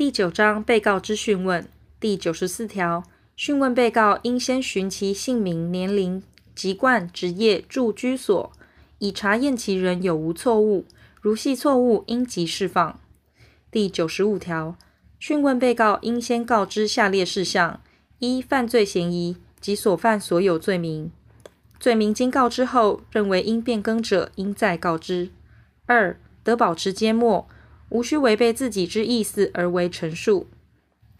第九章被告之讯问第九十四条，讯问被告应先询其姓名、年龄、籍贯、职业、住居所，以查验其人有无错误。如系错误，应即释放。第九十五条，讯问被告应先告知下列事项：一、犯罪嫌疑及所犯所有罪名；罪名经告知后，认为应变更者，应再告知。二、得保持缄默。无需违背自己之意思而为陈述。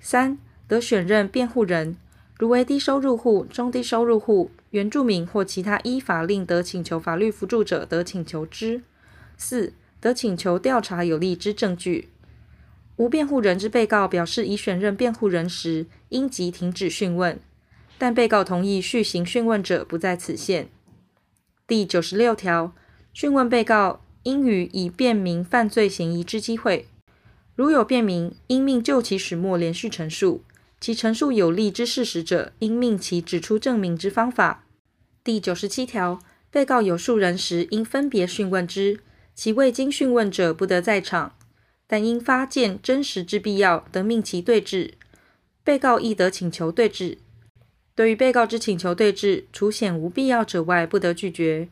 三、得选任辩护人，如为低收入户、中低收入户、原住民或其他依法令得请求法律扶助者，得请求之。四、得请求调查有利之证据。无辩护人之被告表示已选任辩护人时，应即停止讯问，但被告同意续行讯问者，不在此限。第九十六条，讯问被告。应予以辩明犯罪嫌疑之机会，如有辩明，应命就其始末连续陈述；其陈述有利之事实者，应命其指出证明之方法。第九十七条，被告有数人时，应分别讯问之，其未经讯问者不得在场，但因发现真实之必要，得命其对质。被告亦得请求对质。对于被告之请求对质，除显无必要者外，不得拒绝。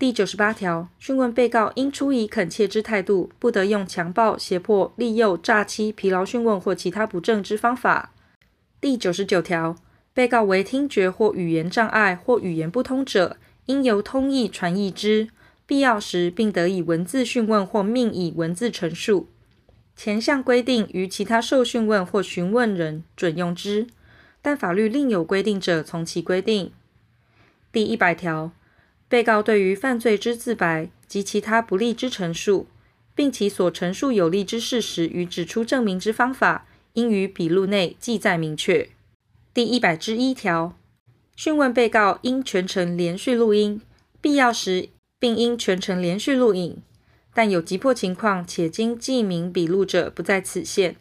第九十八条，讯问被告应出以恳切之态度，不得用强暴、胁迫、利诱、诈欺、疲劳讯问或其他不正之方法。第九十九条，被告为听觉或语言障碍或语言不通者，应由通译传译之，必要时并得以文字讯问或命以文字陈述。前项规定于其他受讯问或询问人准用之，但法律另有规定者，从其规定。第一百条。被告对于犯罪之自白及其他不利之陈述，并其所陈述有利之事实与指出证明之方法，应于笔录内记载明确。第一百之一条，讯问被告应全程连续录音，必要时并应全程连续录影，但有急迫情况且经记名笔录者，不在此限。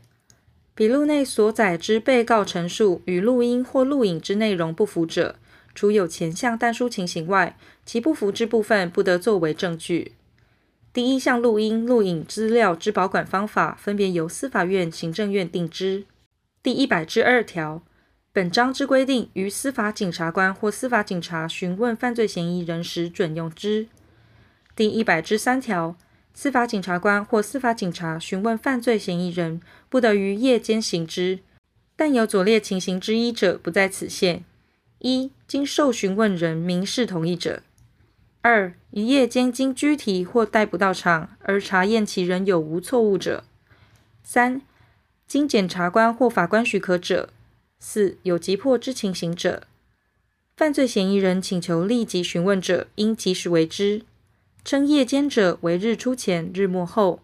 笔录内所载之被告陈述与录音或录影之内容不符者，除有前项但书情形外，其不符之部分不得作为证据。第一项录音、录影资料之保管方法，分别由司法院、行政院定之。第一百之二条，本章之规定于司法警察官或司法警察询问犯罪嫌疑人时准用之。第一百之三条，司法警察官或司法警察询问犯罪嫌疑人，不得于夜间行之，但有左列情形之一者，不在此限。一、经受询问人明示同意者；二、于夜间经拘提或逮捕到场而查验其人有无错误者；三、经检察官或法官许可者；四、有急迫之情形者。犯罪嫌疑人请求立即询问者，应及时为之。称夜间者为日出前、日没后。